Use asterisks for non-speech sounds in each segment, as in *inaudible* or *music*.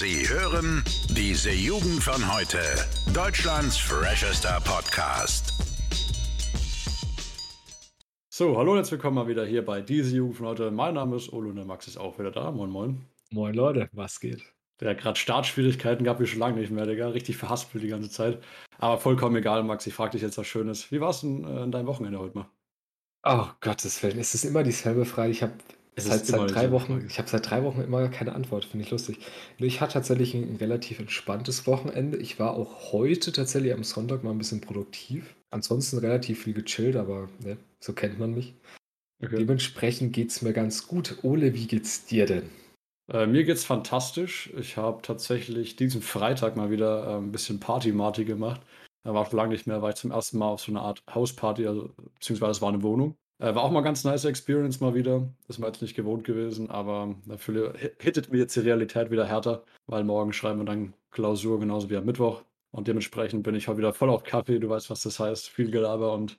Sie hören diese Jugend von heute. Deutschlands freshester Podcast. So, hallo und herzlich willkommen mal wieder hier bei diese Jugend von heute. Mein Name ist Olo und der Max ist auch wieder da. Moin, moin. Moin Leute, was geht? Der hat gerade Startschwierigkeiten gehabt, wie schon lange nicht mehr, Digga. Richtig verhaspelt die ganze Zeit. Aber vollkommen egal, Max. Ich frage dich jetzt was Schönes. Wie war es denn äh, in deinem Wochenende heute mal? Oh Gottes Willen, es ist immer dieselbe Frage. Ich habe seit, seit drei Wochen, ich habe seit drei Wochen immer keine Antwort, finde ich lustig. Ich hatte tatsächlich ein relativ entspanntes Wochenende. Ich war auch heute tatsächlich am Sonntag mal ein bisschen produktiv. Ansonsten relativ viel gechillt, aber ne, so kennt man mich. Okay. Dementsprechend geht es mir ganz gut. Ole, wie geht's dir denn? Äh, mir geht's fantastisch. Ich habe tatsächlich diesen Freitag mal wieder äh, ein bisschen Party-Marty gemacht. Da war schon lange nicht mehr, war ich zum ersten Mal auf so eine Art Hausparty, also, beziehungsweise es war eine Wohnung. Äh, war auch mal ganz nice Experience mal wieder. Das ist mir jetzt nicht gewohnt gewesen, aber dafür hittet mir jetzt die Realität wieder härter, weil morgen schreiben wir dann Klausur genauso wie am Mittwoch. Und dementsprechend bin ich heute wieder voll auf Kaffee. Du weißt, was das heißt. Viel Gelaber und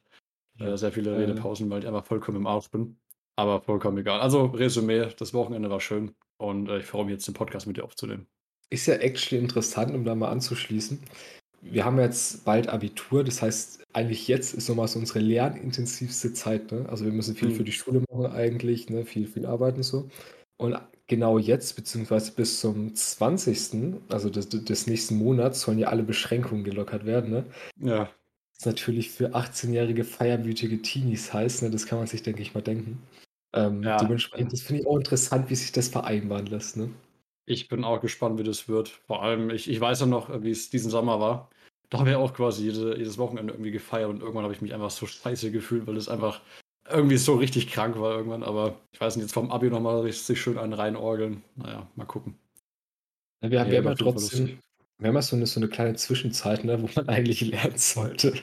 äh, sehr viele Redepausen, weil ich einfach vollkommen im Arsch bin. Aber vollkommen egal. Also, Resümee: Das Wochenende war schön und äh, ich freue mich jetzt, den Podcast mit dir aufzunehmen. Ist ja actually interessant, um da mal anzuschließen. Wir haben jetzt bald Abitur, das heißt, eigentlich jetzt ist nochmal so unsere lernintensivste Zeit. Ne? Also, wir müssen viel mhm. für die Schule machen, eigentlich, ne? viel, viel arbeiten so. Und genau jetzt, beziehungsweise bis zum 20., also des, des nächsten Monats, sollen ja alle Beschränkungen gelockert werden. Ne? Ja. Das ist natürlich für 18-jährige feierwütige Teenies heiß, ne? das kann man sich, denke ich, mal denken. Ähm, ja. Dementsprechend, das finde ich auch interessant, wie sich das vereinbaren lässt. Ne? Ich bin auch gespannt, wie das wird. Vor allem, ich, ich weiß ja noch, wie es diesen Sommer war. Da habe ich auch quasi jede, jedes Wochenende irgendwie gefeiert und irgendwann habe ich mich einfach so scheiße gefühlt, weil es einfach irgendwie so richtig krank war irgendwann. Aber ich weiß nicht, jetzt vom Abi nochmal richtig schön einen reinorgeln. Naja, mal gucken. Ja, wir, haben, ja, wir haben ja trotzdem, wir haben ja so eine, so eine kleine Zwischenzeit, ne, wo man *laughs* eigentlich lernen sollte.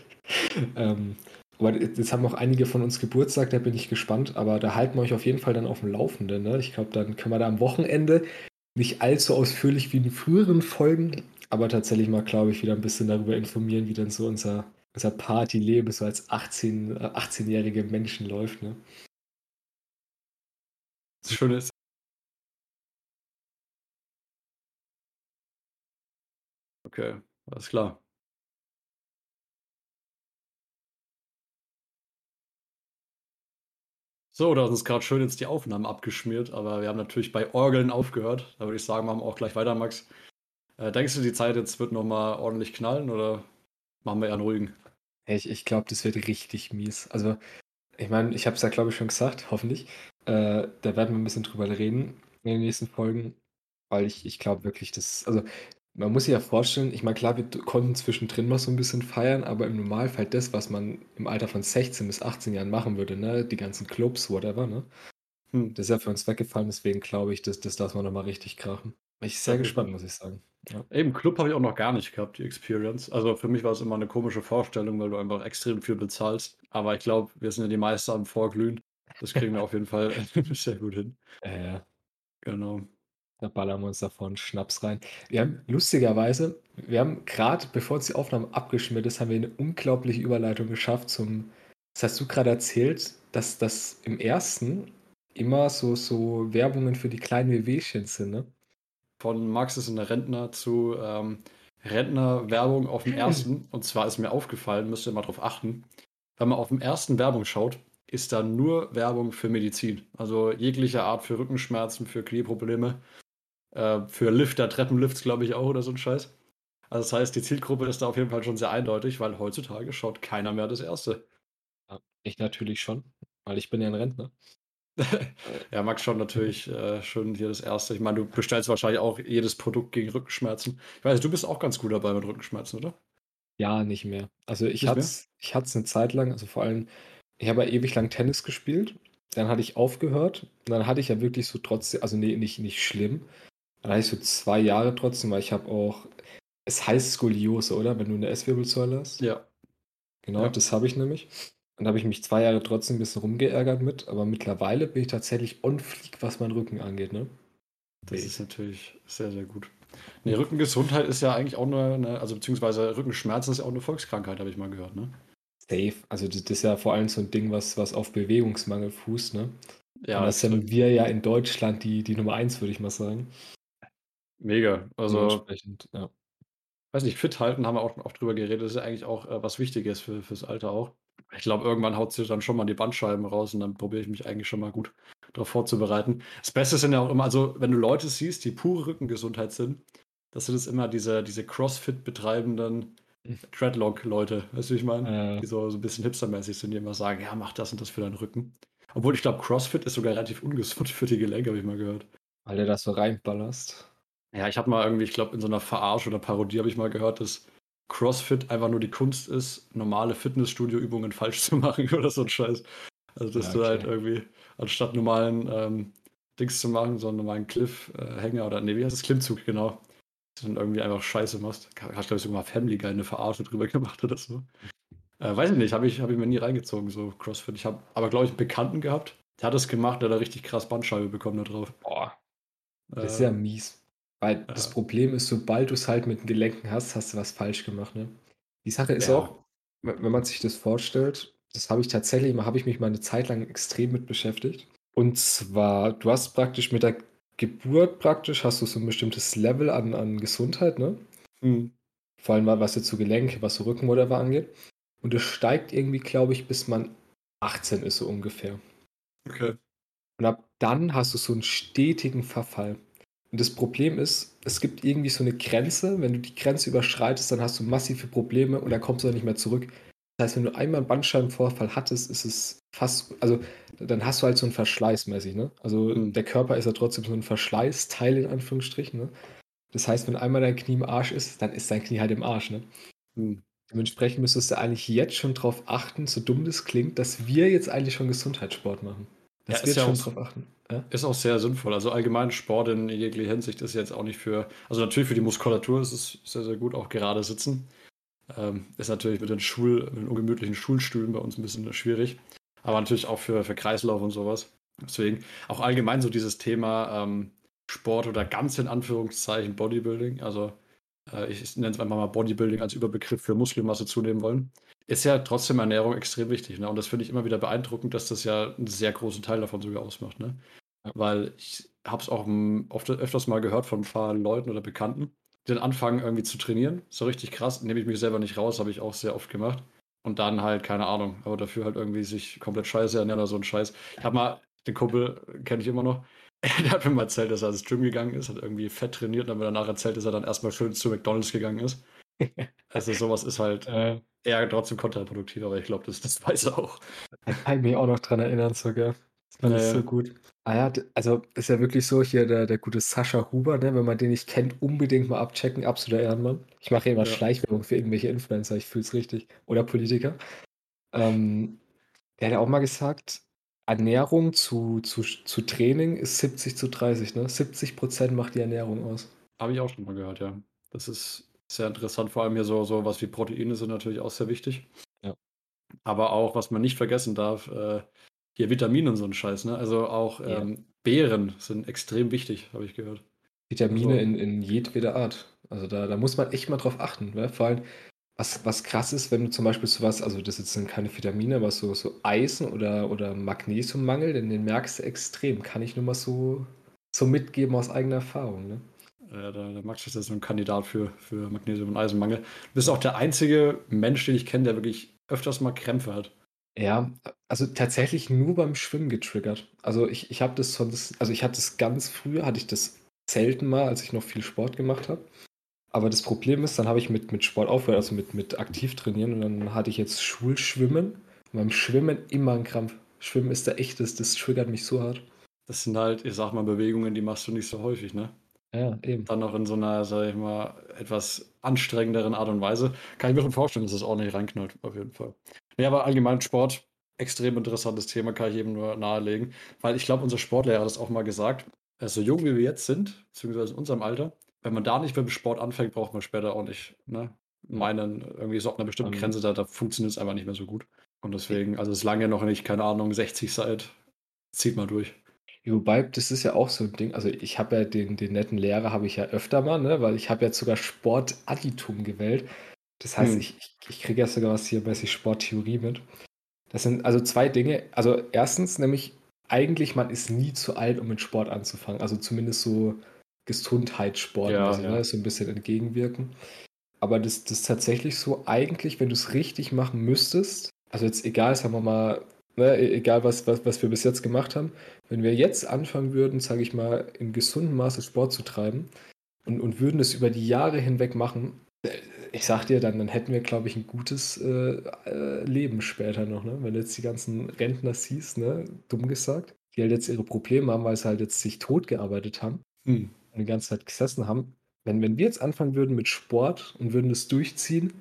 ähm, aber jetzt haben auch einige von uns Geburtstag, da bin ich gespannt, aber da halten wir euch auf jeden Fall dann auf dem Laufenden. Ne? Ich glaube, dann können wir da am Wochenende nicht allzu ausführlich wie in früheren Folgen, aber tatsächlich mal, glaube ich, wieder ein bisschen darüber informieren, wie dann so unser, unser Partyleben so als 18, 18-jährige Menschen läuft. Ne? Das Schöne ist, Okay, alles klar. So, da hat uns gerade schön jetzt die Aufnahmen abgeschmiert, aber wir haben natürlich bei Orgeln aufgehört. Da würde ich sagen, machen wir auch gleich weiter, Max. Äh, denkst du, die Zeit jetzt wird nochmal ordentlich knallen oder machen wir eher einen ruhigen? Ich, ich glaube, das wird richtig mies. Also, ich meine, ich habe es ja, glaube ich, schon gesagt, *laughs* hoffentlich. Äh, da werden wir ein bisschen drüber reden in den nächsten Folgen, weil ich, ich glaube wirklich, das, also man muss sich ja vorstellen, ich meine, klar, wir konnten zwischendrin mal so ein bisschen feiern, aber im Normalfall das, was man im Alter von 16 bis 18 Jahren machen würde, ne, die ganzen Clubs, whatever, ne, hm. das ist ja für uns weggefallen, deswegen glaube ich, das, das lassen wir nochmal richtig krachen. Ich bin sehr ja, gespannt, muss ich sagen. Ja. Eben, Club habe ich auch noch gar nicht gehabt, die Experience. Also für mich war es immer eine komische Vorstellung, weil du einfach extrem viel bezahlst. Aber ich glaube, wir sind ja die Meister am Vorglühen. Das kriegen wir auf jeden Fall *laughs* sehr gut hin. Ja, Genau. Da ballern wir uns davon Schnaps rein. Wir haben lustigerweise, wir haben gerade, bevor die Aufnahme abgeschmiert ist, haben wir eine unglaubliche Überleitung geschafft zum. Das hast du gerade erzählt, dass das im ersten immer so, so Werbungen für die kleinen Wehwehchen sind, ne? Von Max ist ein Rentner zu ähm, Rentner-Werbung auf dem ersten. Und zwar ist mir aufgefallen, müsst ihr mal drauf achten, wenn man auf dem ersten Werbung schaut, ist da nur Werbung für Medizin. Also jegliche Art für Rückenschmerzen, für Knieprobleme. Äh, für Lifter, Treppenlifts, glaube ich auch, oder so ein Scheiß. Also das heißt, die Zielgruppe ist da auf jeden Fall schon sehr eindeutig, weil heutzutage schaut keiner mehr das Erste. Ja, ich natürlich schon, weil ich bin ja ein Rentner. *laughs* ja, Max schon natürlich äh, schon hier das Erste. Ich meine, du bestellst wahrscheinlich auch jedes Produkt gegen Rückenschmerzen. Ich weiß, du bist auch ganz gut dabei mit Rückenschmerzen, oder? Ja, nicht mehr. Also ich hatte es ich eine Zeit lang, also vor allem, ich habe ja ewig lang Tennis gespielt, dann hatte ich aufgehört und dann hatte ich ja wirklich so trotzdem, also nee, nicht, nicht schlimm, ich so zwei Jahre trotzdem, weil ich habe auch, es heißt Skoliose, oder? Wenn du eine S-Wirbelsäule hast. Ja. Genau, ja. das habe ich nämlich. Und da habe ich mich zwei Jahre trotzdem ein bisschen rumgeärgert mit, aber mittlerweile bin ich tatsächlich on fleek, was meinen Rücken angeht, ne? Das ist natürlich sehr, sehr gut. Nee, Rückengesundheit ist ja eigentlich auch eine, eine, also beziehungsweise Rückenschmerzen ist ja auch eine Volkskrankheit, habe ich mal gehört, ne? Safe. Also das ist ja vor allem so ein Ding, was, was auf Bewegungsmangel fußt, ne? Ja. Und das sind wir ja in Deutschland die, die Nummer eins, würde ich mal sagen. Mega. Also, Dementsprechend, ja. weiß nicht, fit halten haben wir auch auch drüber geredet, das ist ja eigentlich auch, äh, was Wichtiges für fürs Alter auch. Ich glaube, irgendwann haut sich dann schon mal die Bandscheiben raus und dann probiere ich mich eigentlich schon mal gut darauf vorzubereiten. Das Beste sind ja auch immer also, wenn du Leute siehst, die pure Rückengesundheit sind, das sind es immer diese diese Crossfit betreibenden Mhm. Dreadlock-Leute, weißt du, wie ich meine? Äh, Die so so 'n bisschen hipstermäßig sind, die immer sagen: „Ja, mach das und das für deinen Rücken.“ Obwohl ich glaube, Crossfit ist sogar relativ ungesund *laughs* für die Gelenke, habe ich mal gehört. weil du das so reinballerst. Ja, ich habe mal irgendwie ich glaube, in so 'ner Verarsche oder Parodie habe ich mal gehört, dass Crossfit einfach nur die Kunst ist, normale Fitnessstudio-Übungen *laughs* falsch zu machen *laughs* oder so 'n Scheiß. Also, dass Ja, du halt okay. irgendwie anstatt normalen, ähm, Dings zu machen, so 'n normalen Cliff äh, oder ne, wie heißt das? Klimmzug, genau. Dass du dann irgendwie einfach Scheiße machst. Hat, glaube ich, sogar mal Family Guy 'ne Verarsche drüber *laughs* gemacht oder so. Äh, weiß ich nicht, habe ich habe ich mir nie reingezogen, so Crossfit. Ich habe aber, glaube ich, 'n Bekannten gehabt, der hat das gemacht, der hat da richtig krass Bandscheibe bekommen da drauf. Boah, das ist ja mies. Weil das ja. Problem ist, sobald du's halt mit den Gelenken hast, hast du was falsch gemacht, ne? Die Sache ist Ja. auch, we wenn man sich das vorstellt, das habe ich tatsächlich habe ich mich mal 'ne Zeit lang extrem mit beschäftigt. Und zwar, du hast praktisch mit der Geburt praktisch hast du so 'n bestimmtes Level an an Gesundheit, ne? Mhm. Vor allem mal, was jetzt so Gelenke, was so Rücken, whatever angeht. Und das steigt irgendwie, glaube ich, bis man 18 ist, so ungefähr. Okay. Und ab dann hast du so 'n stetigen Verfall. Und das Problem ist, es gibt irgendwie so 'ne Grenze. Wenn du die Grenze überschreitest, dann hast du massive Probleme und dann kommst du da nicht mehr zurück. Das heißt, wenn du einmal 'n Bandscheibenvorfall hattest, ist es fast also, dann hast du halt so 'n Verschleiß mäßig, ne? Also, Mhm. der Körper ist ja trotzdem so 'n Verschleißteil in Anführungsstrichen, ne? Das heißt, wenn einmal dein Knie im Arsch ist, dann ist dein Knie halt im Arsch, ne? Mhm. Dementsprechend müsstest du eigentlich jetzt schon drauf achten, so dumm das klingt, dass wir jetzt eigentlich schon Gesundheitssport machen. Ja, Dass wir ist jetzt ja schon auch drauf achten, ja? ist auch sehr sinnvoll. Also, allgemein Sport in jeglicher Hinsicht ist jetzt auch nicht für also, natürlich für die Muskulatur ist es sehr, sehr gut, auch gerade sitzen. Ähm, ist natürlich mit den Schul mit den ungemütlichen Schulstühlen bei uns 'n bisschen schwierig, aber natürlich auch für für Kreislauf und so was. Deswegen auch allgemein so dieses Thema, ähm, Sport oder ganz in Anführungszeichen Bodybuilding, also, äh, ich nenne es einfach mal Bodybuilding als Überbegriff für Muskelmasse zunehmen wollen, ist ja trotzdem Ernährung extrem wichtig, ne? Und das finde ich immer wieder beeindruckend, dass das ja 'n sehr großen Teil davon sogar ausmacht, ne? Ja. Weil ich habe es auch, oft öfters mal gehört von 'n paar Leuten oder Bekannten, die dann anfangen irgendwie zu trainieren. So richtig krass, nehme ich mich selber nicht raus, habe ich auch sehr oft gemacht. Und dann halt, keine Ahnung, aber dafür halt irgendwie sich komplett scheiße ernähren oder so 'n Scheiß. Ich habe mal den Kumpel, kenne ich immer noch, *laughs* der hat mir mal erzählt, dass er ins Gym gegangen ist, hat irgendwie fett trainiert und hat mir danach erzählt, dass er dann erst mal schön zu McDonald's gegangen ist. *laughs* Also, so was ist halt Äh. Eher trotzdem kontraproduktiv, aber ich glaube, das das weiß er auch. Da kann ich mich auch noch dran erinnern sogar. Das fand Ja, ich so gut. Ah ja, also, ist ja wirklich so hier der der gute Sascha Huber, ne? Wenn man den nicht kennt, unbedingt mal abchecken, absoluter Ehrenmann. Ich mache hier immer Ja. Schleichwerbung für irgendwelche Influencer, ich fühle es richtig. Oder Politiker. Ähm, der hat ja auch mal gesagt, Ernährung zu zu zu Training ist 70:30, ne? 70 % macht die Ernährung aus. Habe ich auch schon mal gehört, ja. Das ist sehr interessant, vor allem hier so so was wie Proteine sind natürlich auch sehr wichtig. Ja. Aber auch, was man nicht vergessen darf, äh, hier Vitamine und so 'n Scheiß, ne? Also, auch, Ja. ähm, Beeren sind extrem wichtig, habe ich gehört. Vitamine Also in in jedweder Art. Also, da da muss man echt mal drauf achten, ne? Vor allem, was was krass ist, wenn du zum Beispiel so was also, das jetzt sind keine Vitamine, aber so so Eisen oder oder Magnesiummangel, den den merkst du extrem. Kann ich nur mal so so mitgeben aus eigener Erfahrung, ne? Ja, der der Max ist ja so 'n Kandidat für für Magnesium und Eisenmangel. Du bist auch der einzige Mensch, den ich kenne, der wirklich öfters mal Krämpfe hat. Ja, also, tatsächlich nur beim Schwimmen getriggert. Also, ich ich habe das sonst also, ich hatte das ganz früher hatte ich das selten mal, als ich noch viel Sport gemacht habe. Aber das Problem ist, dann habe ich mit mit Sport aufgehört, also, mit mit aktiv trainieren und dann hatte ich jetzt Schulschwimmen und beim Schwimmen immer 'n Krampf. Schwimmen ist da echt das das triggert mich so hart. Das sind halt, ich sage mal, Bewegungen, die machst du nicht so häufig, ne? Ja, eben. Dann noch in so 'ner, sage ich mal, etwas anstrengenderen Art und Weise. Kann ich mir schon vorstellen, dass das ordentlich reinknallt, auf jeden Fall. Ne, aber allgemein Sport, extrem interessantes Thema, kann ich jedem nur nahelegen, weil ich glaube, unser Sportlehrer hat das auch mal gesagt, äh, so jung wie wir jetzt sind, beziehungsweise in unserem Alter, wenn man da nicht mit dem Sport anfängt, braucht man später auch nicht, ne? Meinen irgendwie so ab 'ner bestimmten Ähm Grenze, da da funktioniert's einfach nicht mehr so gut. Und deswegen also, solange ihr noch nicht, keine Ahnung, 60 seid, zieht mal durch. Ja, wobei, das ist ja auch so 'n Ding. Also, ich habe ja den den netten Lehrer habe ich ja öfter mal, ne, weil ich habe jetzt sogar Sportadditum gewählt. Das heißt, Mhm. ich ich ich kriege ja sogar was hier mäßig Sporttheorie mit. Das sind also 2 Dinge. Also, 1. nämlich eigentlich, man ist nie zu alt, um mit Sport anzufangen. Also, zumindest so Gesundheitssport, Ja, also, ja. ne, so ein bisschen entgegenwirken. Aber das, das ist tatsächlich so, eigentlich, wenn du es richtig machen müsstest, also jetzt egal, sagen wir mal, ne, e- egal was, was, was wir bis jetzt gemacht haben, wenn wir jetzt anfangen würden, sage ich mal, in gesundem Maße Sport zu treiben und, und würden es über die Jahre hinweg machen, äh, ich sag dir, dann, dann hätten wir, glaube ich, ein gutes äh, äh, Leben später noch, ne? Wenn du jetzt die ganzen Rentner siehst, ne, dumm gesagt, die halt jetzt ihre Probleme haben, weil sie halt jetzt sich tot gearbeitet haben Hm. und die ganze Zeit gesessen haben. Wenn, wenn wir jetzt anfangen würden mit Sport und würden das durchziehen,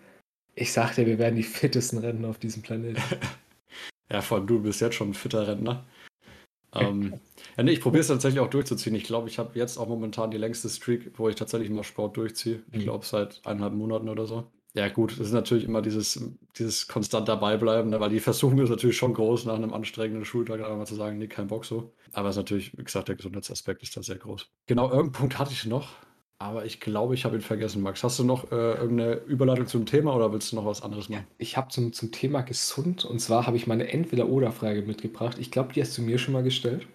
ich sag dir, wir wären die fittesten Rentner auf diesem Planeten. *laughs* Ja, vor allem du bist jetzt schon ein fitter Rentner. Ähm, ja, nee, ich probiere es tatsächlich auch durchzuziehen. Ich glaube, ich habe jetzt auch momentan die längste Streak, wo ich tatsächlich mal Sport durchziehe. Ich Mhm. glaube, seit eineinhalb Monaten oder so. Ja, gut, es ist natürlich immer dieses, dieses konstant dabei bleiben, ne, weil die Versuchung ist natürlich schon groß, nach einem anstrengenden Schultag einfach mal zu sagen, nee, kein Bock so. Aber es ist natürlich, wie gesagt, der Gesundheitsaspekt ist da sehr groß. Genau, irgendeinen Punkt hatte ich noch, aber ich glaube, ich habe ihn vergessen, Max. Hast du noch äh, irgendeine Überleitung zum Thema oder willst du noch was anderes machen? Ich habe zum, zum Thema gesund und zwar habe ich meine Entweder-Oder-Frage mitgebracht. Ich glaube, die hast du mir schon mal gestellt.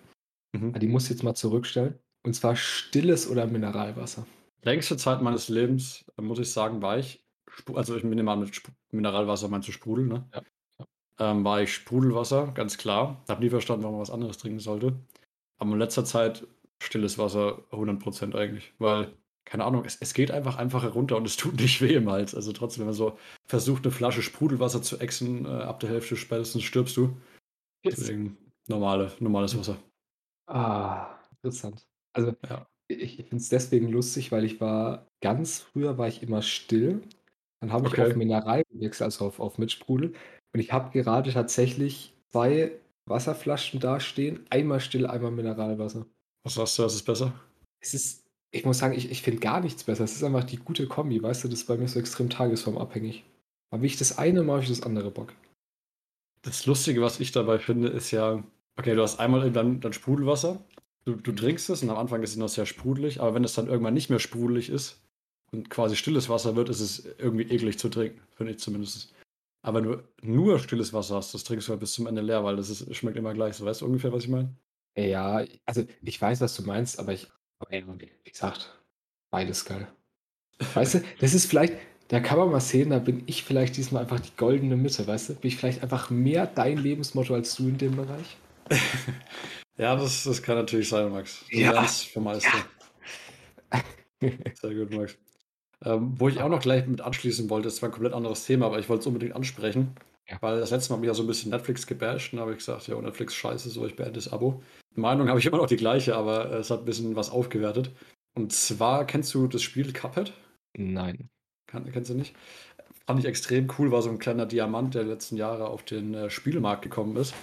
Mhm. Die muss ich jetzt mal zurückstellen. Und zwar stilles oder Mineralwasser. Längste Zeit meines Lebens, äh, muss ich sagen, war ich, also ich nehme mal mit Sp Mineralwasser meinst du Sprudel, ne? Ja, Ähm, war ich Sprudelwasser, ganz klar. Hab nie verstanden, warum man was anderes trinken sollte. Aber in letzter Zeit stilles Wasser 100% eigentlich, weil, keine Ahnung, es, es geht einfach einfach herunter und es tut nicht weh im Hals. Also trotzdem, wenn man so versucht, eine Flasche Sprudelwasser zu exen, äh, ab der Hälfte spätestens stirbst du. Deswegen normale, normales Wasser. Ah, interessant. Also Ja. ich, ich finde es deswegen lustig, weil ich war, ganz früher war ich immer still. Dann habe ich Okay. auf Mineral gewechselt, also auf, auf Mitsprudel. Und ich habe gerade tatsächlich zwei Wasserflaschen da stehen. Einmal still, einmal Mineralwasser. Was sagst du, das ist besser? Es ist, ich muss sagen, ich, ich finde gar nichts besser. Es ist einfach die gute Kombi, weißt du, das ist bei mir so extrem tagesformabhängig. Aber wie ich das eine mache, ich das andere Bock. Das Lustige, was ich dabei finde, ist ja, okay, du hast einmal dann, dann Sprudelwasser, du, du trinkst es und am Anfang ist es noch sehr sprudelig, aber wenn es dann irgendwann nicht mehr sprudelig ist und quasi stilles Wasser wird, ist es irgendwie eklig zu trinken, finde ich zumindest. Aber wenn du nur stilles Wasser hast, das trinkst du halt bis zum Ende leer, weil das ist, schmeckt immer gleich. So, weißt du ungefähr, was ich meine? Ja, also ich weiß, was du meinst, aber ich, wie gesagt, beides geil. Weißt du, das ist vielleicht, da kann man mal sehen, da bin ich vielleicht diesmal einfach die goldene Mitte, weißt du? Bin ich vielleicht einfach mehr dein Lebensmotto als du in dem Bereich? *laughs* Ja, das, das kann natürlich sein, Max. Du Ja. vom Meister. *laughs* Sehr gut, Max. Ähm, wo ich auch noch gleich mit anschließen wollte, das war ein komplett anderes Thema, aber ich wollte es unbedingt ansprechen, Ja. weil das letzte Mal habe ich ja so ein bisschen Netflix gebasht und habe ich gesagt, ja, Netflix scheiße, so ich beende das Abo. Meinung habe ich immer noch die gleiche, aber es hat ein bisschen was aufgewertet. Und zwar, kennst du das Spiel Cuphead? Nein. Kann, kennst du nicht? Fand ich extrem cool, war so ein kleiner Diamant, der letzten Jahre auf den äh, Spielmarkt gekommen ist.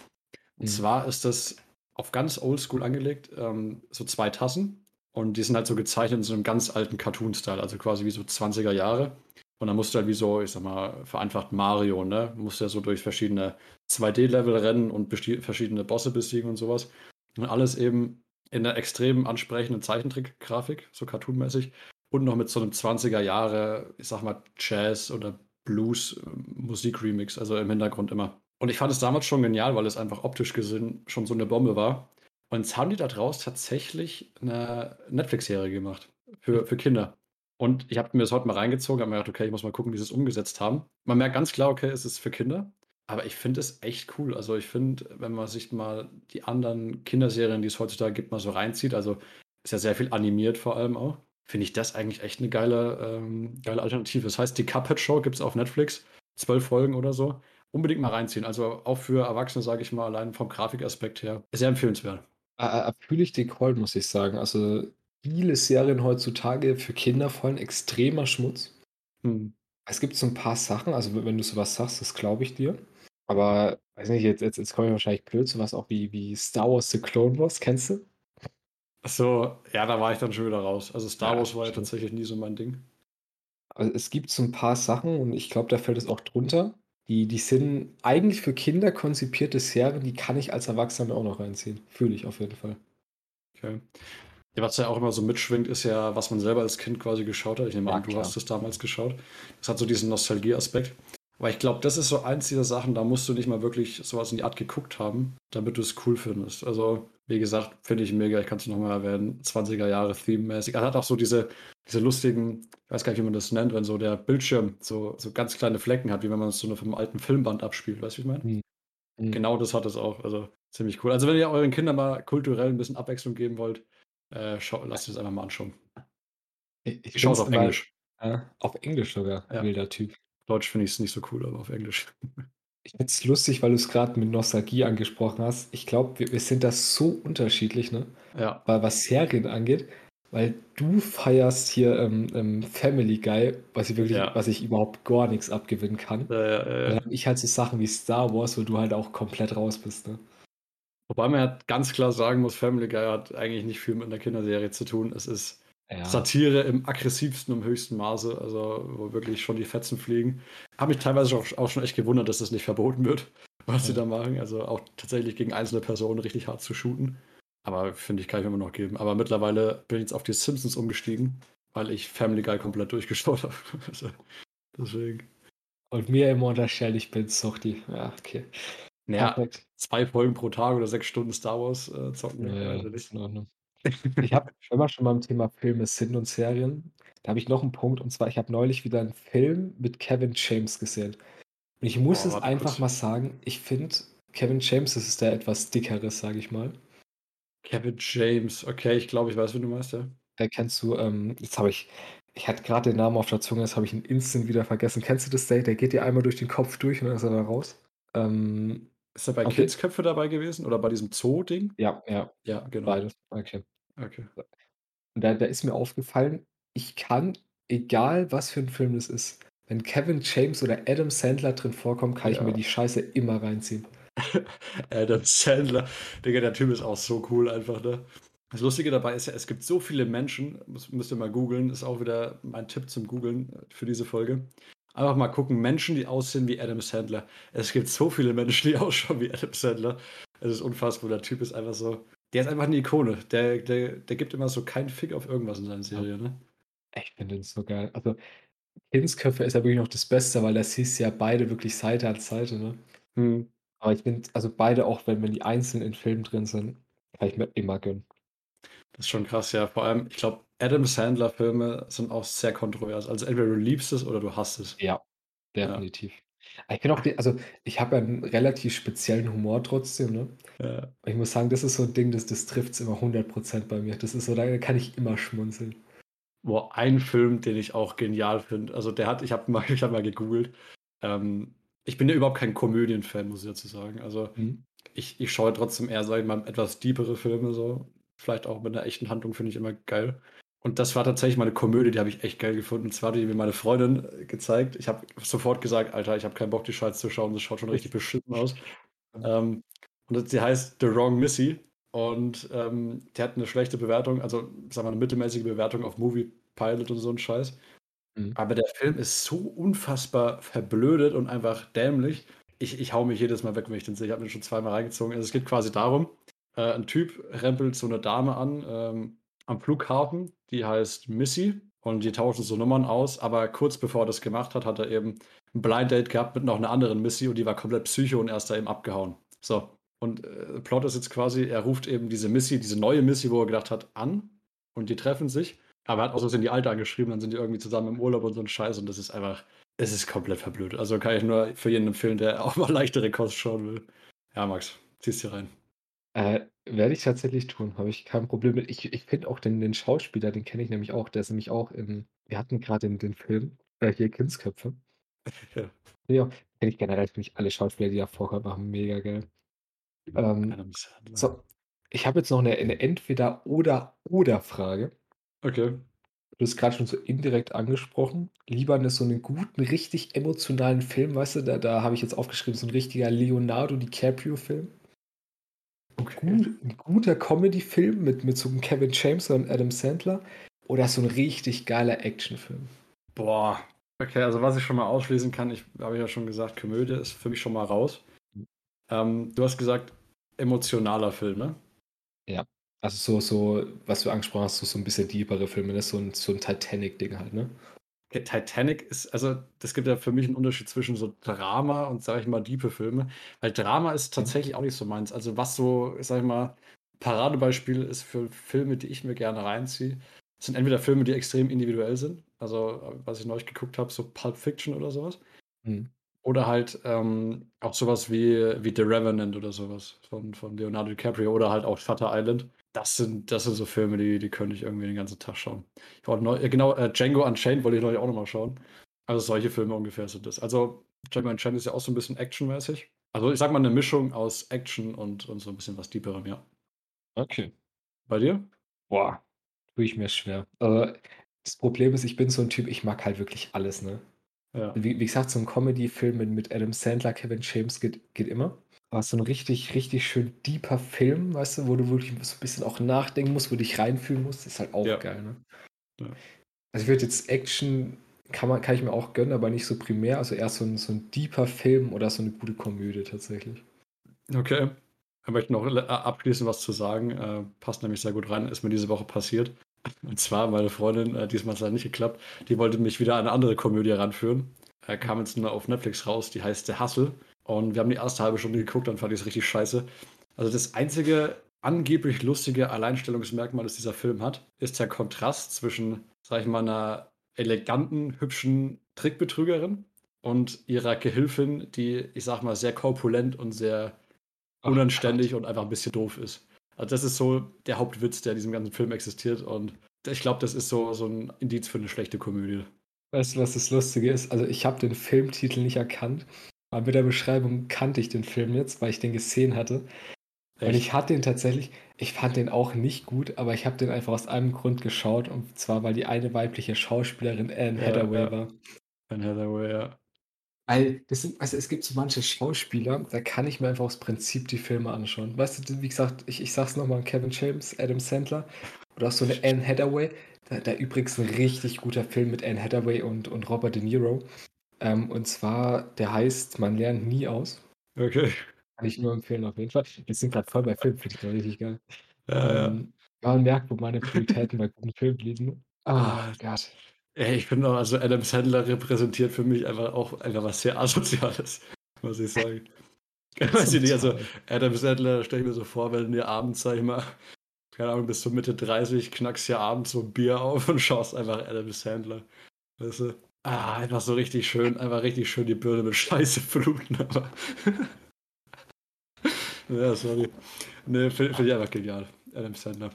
Und Mhm. zwar ist das auf ganz oldschool angelegt, ähm, so zwei Tassen. Und die sind halt so gezeichnet in so einem ganz alten Cartoon-Style, also quasi wie so 20er Jahre. Und dann musst du halt wie so, ich sag mal, vereinfacht Mario, ne? Musst ja so durch verschiedene 2D-Level rennen und verschiedene Bosse besiegen und sowas. Und alles eben in einer extrem ansprechenden Zeichentrick-Grafik, so cartoonmäßig. Und noch mit so einem 20er Jahre, ich sag mal, Jazz- oder Blues-Musik-Remix, also im Hintergrund immer. Und ich fand es damals schon genial, weil es einfach optisch gesehen schon so eine Bombe war. Und jetzt haben die da draus tatsächlich eine Netflix-Serie gemacht für, für Kinder. Und ich habe mir das heute mal reingezogen, habe mir gedacht, okay, ich muss mal gucken, wie sie es umgesetzt haben. Man merkt ganz klar, okay, es ist für Kinder. Aber ich finde es echt cool. Also ich finde, wenn man sich mal die anderen Kinderserien, die es heutzutage gibt, mal so reinzieht, also ist ja sehr viel animiert vor allem auch, finde ich das eigentlich echt eine geile, ähm, geile Alternative. Das heißt, die Cuphead Show gibt es auf Netflix, zwölf Folgen oder so. Unbedingt mal reinziehen. Also auch für Erwachsene, sage ich mal, allein vom Grafikaspekt her, sehr empfehlenswert. Äh, fühle ich den Call, muss ich sagen. Also viele Serien heutzutage für Kinder fallen extremer Schmutz. Hm. Es gibt so ein paar Sachen, also wenn du sowas sagst, das glaube ich dir. Aber, weiß nicht, jetzt, jetzt, jetzt komme ich wahrscheinlich blöd, sowas auch wie, wie Star Wars The Clone Wars, kennst du? So, ja, da war ich dann schon wieder raus. Also Star Ja, Wars war ja stimmt. tatsächlich nie so mein Ding. Also es gibt so ein paar Sachen und ich glaube, da fällt es auch drunter. Die, die sind eigentlich für Kinder konzipierte Serien, die kann ich als Erwachsener auch noch reinziehen. Fühle ich auf jeden Fall. Okay. Ja, was ja auch immer so mitschwingt, ist ja, was man selber als Kind quasi geschaut hat. Ich nehme Ja, an, du klar. hast es damals geschaut. Das hat so diesen Nostalgie-Aspekt. Aber ich glaube, das ist so eins dieser Sachen, da musst du nicht mal wirklich sowas in die Art geguckt haben, damit du es cool findest. Also, Wie gesagt, finde ich mega. Ich kann es nochmal erwähnen. 20er Jahre Theme-mäßig. Er hat auch so diese, diese lustigen, ich weiß gar nicht, wie man das nennt, wenn so der Bildschirm so, so ganz kleine Flecken hat, wie wenn man es so vom alten Filmband abspielt. Weißt du, wie ich meine? Mhm. Genau das hat es auch. Also ziemlich cool. Also, wenn ihr euren Kindern mal kulturell ein bisschen Abwechslung geben wollt, äh, schau, lasst es einfach mal anschauen. Ich, ich schaue es auf Englisch. Äh, auf Englisch sogar, ja. wilder Typ. Deutsch finde ich es nicht so cool, aber auf Englisch. *laughs* Ich finde es lustig, weil du es gerade mit Nostalgie angesprochen hast. Ich glaube, wir, wir, sind da so unterschiedlich, ne? Ja. Weil was Serien angeht, weil du feierst hier ähm, ähm, Family Guy, was ich wirklich, ja. was ich überhaupt gar nichts abgewinnen kann. Ja, ja, ja. Ich halt so Sachen wie Star Wars, wo du halt auch komplett raus bist, ne? Wobei man ja ganz klar sagen muss, Family Guy hat eigentlich nicht viel mit einer Kinderserie zu tun. Es ist ja. Satire im aggressivsten und höchsten Maße, also wo wirklich schon die Fetzen fliegen. Habe mich teilweise auch, auch, schon echt gewundert, dass das nicht verboten wird, *laughs* was ja. sie da machen. Also auch tatsächlich gegen einzelne Personen richtig hart zu shooten. Aber finde ich, kann ich immer noch geben. Aber mittlerweile bin ich jetzt auf die Simpsons umgestiegen, weil ich Family Guy komplett durchgeschaut habe. *laughs* also, deswegen. Und mir immer unterstellt, ich bin Suchti. Ja, okay. Naja, Perfekt. zwei Folgen pro Tag oder sechs Stunden Star Wars äh, zocken. Ja, in Ordnung. *laughs* Ich habe, wir schon beim Thema Filme sind und Serien, da habe ich noch einen Punkt. Und zwar, ich habe neulich wieder einen Film mit Kevin James gesehen. Und ich muss oh, es einfach kurz. mal sagen, ich finde, Kevin James, das ist der etwas dickeres, sage ich mal. Kevin James, okay, ich glaube, ich weiß, wie du meinst, ja. Der kennst du, ähm, jetzt habe ich, ich hatte gerade den Namen auf der Zunge, jetzt habe ich ihn instant wieder vergessen. Kennst du das Date? Der geht dir einmal durch den Kopf durch und dann ist er da raus. Ähm, ist er bei okay. Kidsköpfe dabei gewesen oder bei diesem Zoo-Ding? Ja, ja. Ja, genau. Beides. Okay. Okay. Und da, da ist mir aufgefallen, ich kann, egal was für ein Film das ist, wenn Kevin James oder Adam Sandler drin vorkommt, kann ja. ich mir die Scheiße immer reinziehen. *laughs* Adam Sandler, Digga, der Typ ist auch so cool einfach, ne? Das Lustige dabei ist ja, es gibt so viele Menschen, müsst ihr mal googeln, ist auch wieder mein Tipp zum Googeln für diese Folge. Einfach mal gucken, Menschen, die aussehen wie Adam Sandler. Es gibt so viele Menschen, die *laughs* ausschauen wie Adam Sandler. Es ist unfassbar. Der Typ ist einfach so. Der ist einfach eine Ikone. Der, der, der gibt immer so keinen Fick auf irgendwas in seinen Serien, ne? Ich finde den so geil. Also, Kindsköpfe ist ja wirklich noch das Beste, weil da siehst du ja beide wirklich Seite an Seite, ne? Hm. Aber ich finde, also beide, auch wenn, wenn die einzeln in Filmen drin sind, kann ich mir immer gönnen. Das ist schon krass, ja. Vor allem, ich glaube, Adam Sandler-Filme sind auch sehr kontrovers. Also entweder du liebst es oder du hasst es. Ja, definitiv. Ich bin auch, also ich habe ja einen relativ speziellen Humor trotzdem, ne? Ja. Ich muss sagen, das ist so ein Ding, das, das trifft es immer 100% bei mir. Das ist so, da kann ich immer schmunzeln. Boah, ein Film, den ich auch genial finde. Also der hat, ich habe mal, *laughs* hab mal gegoogelt. Ähm, ich bin ja überhaupt kein Komödien-Fan, muss ich dazu sagen. Also mhm. ich, ich schaue trotzdem eher, sag ich mal, etwas deepere Filme so. Vielleicht auch mit einer echten Handlung finde ich immer geil. Und das war tatsächlich mal eine Komödie, die habe ich echt geil gefunden. Und zwar hat die mir meine Freundin äh, gezeigt. Ich habe sofort gesagt, Alter, ich habe keinen Bock, die Scheiße zu schauen. Das schaut schon richtig beschissen aus. Ähm, und die heißt The Wrong Missy. Und ähm, die hat eine schlechte Bewertung, also sagen wir eine mittelmäßige Bewertung auf Movie Pilot und so ein Scheiß. Mhm. Aber der Film ist so unfassbar verblödet und einfach dämlich. Ich, ich hau mich jedes Mal weg, wenn ich den sehe. Ich habe mir schon zweimal reingezogen. Also es geht quasi darum, äh, ein Typ rempelt so eine Dame an ähm, am Flughafen, die heißt Missy und die tauschen so Nummern aus, aber kurz bevor er das gemacht hat, hat er eben ein Blind Date gehabt mit noch einer anderen Missy und die war komplett psycho und er ist da eben abgehauen. So, und äh, Plot ist jetzt quasi, er ruft eben diese Missy, diese neue Missy, wo er gedacht hat, an und die treffen sich, aber er hat auch so die alte angeschrieben, dann sind die irgendwie zusammen im Urlaub und so ein Scheiß und das ist einfach, es ist komplett verblödet. Also kann ich nur für jeden empfehlen, der *laughs* auch mal leichtere Kost schauen will. Ja, Max, ziehst dir rein. Äh, werde ich tatsächlich tun, habe ich kein Problem mit. Ich ich finde auch den den Schauspieler, den kenne ich nämlich auch. Der ist nämlich auch in wir hatten gerade den den Film, äh, hier Kindsköpfe. *laughs* Ja. Ja, kenne ich generell, finde ich alle Schauspieler, die da vorkommen, machen mega geil. Ähm, so, ich habe jetzt noch eine 'ne Entweder-Oder-Oder-Frage. Okay. Du hast gerade schon so indirekt angesprochen. Lieber 'ne so einen guten, richtig emotionalen Film, weißt du, da da habe ich jetzt aufgeschrieben, so ein richtiger Leonardo DiCaprio-Film. Okay. ein guter Comedy-Film mit, mit so einem Kevin James und Adam Sandler oder so ein richtig geiler Actionfilm? Boah, okay, also was ich schon mal ausschließen kann, ich habe ja schon gesagt, Komödie ist für mich schon mal raus. Ähm, du hast gesagt, emotionaler Film, ne? Ja. Also so, so, was du angesprochen hast, so, so ein bisschen deepere Filme, das ist so ein, so ein Titanic-Ding halt, ne? Titanic ist, also das gibt ja für mich einen Unterschied zwischen so Drama und, sag ich mal, diepe Filme. Weil Drama ist tatsächlich auch nicht so meins. Also was so, sag ich mal, Paradebeispiel ist für Filme, die ich mir gerne reinziehe, sind entweder Filme, die extrem individuell sind, also was ich neulich geguckt habe, so Pulp Fiction oder sowas. Mhm. Oder halt ähm, auch sowas wie, wie The Revenant oder sowas von, von Leonardo DiCaprio oder halt auch Shutter Island. Das sind, das sind so Filme, die, die könnte ich irgendwie den ganzen Tag schauen. Ich wollte neu, genau, äh, Django Unchained wollte ich neulich auch nochmal schauen. Also solche Filme ungefähr sind das. Also Django Unchained ist ja auch so ein bisschen actionmäßig. Also ich sag mal eine Mischung aus Action und, und so ein bisschen was Deeperem, ja. Okay. Bei dir? Boah, tue ich mir schwer. Also, das Problem ist, ich bin so ein Typ, ich mag halt wirklich alles, ne? Ja. Wie, wie gesagt, so ein Comedy-Film mit, mit Adam Sandler, Kevin James geht, geht immer. Aber so ein richtig, richtig schön deeper Film, weißt du, wo du wirklich so ein bisschen auch nachdenken musst, wo du dich reinfühlen musst, ist halt auch ja. geil, ne? Ja. Also ich würde jetzt Action, kann, man, kann ich mir auch gönnen, aber nicht so primär. Also eher so ein, so ein deeper Film oder so eine gute Komödie tatsächlich. Okay. Ich möchte noch abschließend was zu sagen. Äh, passt nämlich sehr gut rein, ist mir diese Woche passiert. Und zwar, meine Freundin, äh, diesmal hat es nicht geklappt, die wollte mich wieder an eine andere Komödie ranführen. Er kam jetzt nur auf Netflix raus, die heißt Der Hassel. Und wir haben die erste halbe Stunde geguckt, dann fand ich es richtig scheiße. Also das einzige angeblich lustige Alleinstellungsmerkmal, das dieser Film hat, ist der Kontrast zwischen, sag ich mal, einer eleganten, hübschen Trickbetrügerin und ihrer Gehilfin, die, ich sag mal, sehr korpulent und sehr unanständig Ach, und einfach ein bisschen doof ist. Also das ist so der Hauptwitz, der in diesem ganzen Film existiert und ich glaube, das ist so, so ein Indiz für eine schlechte Komödie. Weißt du, was das Lustige ist? Also ich habe den Filmtitel nicht erkannt, aber mit der Beschreibung kannte ich den Film jetzt, weil ich den gesehen hatte. Echt? Und ich hatte den tatsächlich, ich fand den auch nicht gut, aber ich habe den einfach aus einem Grund geschaut und zwar, weil die eine weibliche Schauspielerin Anne Hathaway ja. war. Anne Hathaway, ja. Weil das sind, also es gibt so manche Schauspieler, da kann ich mir einfach aus Prinzip die Filme anschauen. Weißt du, wie gesagt, ich, ich sag's nochmal, Kevin James, Adam Sandler oder auch so eine Anne Hathaway. Da, da übrigens ein richtig guter Film mit Anne Hathaway und, und Robert De Niro. Ähm, und zwar, der heißt Man lernt nie aus. Okay. Kann ich nur empfehlen, auf jeden Fall. Wir sind gerade voll bei Filmen, finde ich richtig geil. Ja, ähm, ja. Man merkt, wo meine Prioritäten bei guten Filmen liegen. Ah, oh, Gott. Ey, ich finde auch, also Adam Sandler repräsentiert für mich einfach auch einfach was sehr Asoziales, *laughs* muss ich sagen. *laughs* Weiß ich nicht, also Adam Sandler stelle ich mir so vor, wenn du abends, sag ich mal, keine Ahnung, bis zur Mitte 30, knackst ja abends so ein Bier auf und schaust einfach Adam Sandler. Weißt du? Ah, einfach so richtig schön, einfach richtig schön die Birne mit Scheiße fluten, aber. *laughs* ja, sorry. Ne, finde find ich einfach genial. Adam Sandler.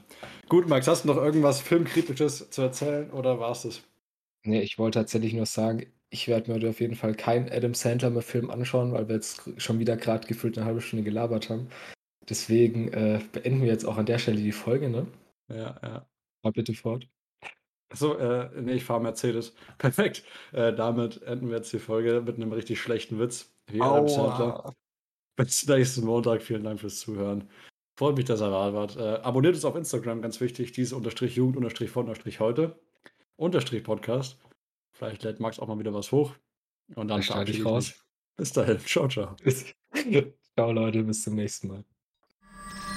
Gut, Max, hast du noch irgendwas Filmkritisches zu erzählen oder war es das? Nee, ich wollte tatsächlich nur sagen, ich werde mir auf jeden Fall keinen Adam Sandler mehr Film anschauen, weil wir jetzt schon wieder gerade gefühlt eine halbe Stunde gelabert haben. Deswegen äh, beenden wir jetzt auch an der Stelle die Folge, ne? Ja, ja. Fahr bitte fort. Achso, äh, nee, ich fahre Mercedes. *laughs* Perfekt. Äh, damit enden wir jetzt die Folge mit einem richtig schlechten Witz. Wie Adam Sandler. Bis nächsten Montag. Vielen Dank fürs Zuhören. Freut mich, dass ihr da wart. Äh, abonniert uns auf Instagram, ganz wichtig. Diese unterstrich Jugend unterstrich von unterstrich heute. Unterstrich Podcast. Vielleicht lädt Max auch mal wieder was hoch. Und dann verabschiede ich raus. Bis dahin. Ciao, ciao. *laughs* ciao, Leute. Bis zum nächsten Mal.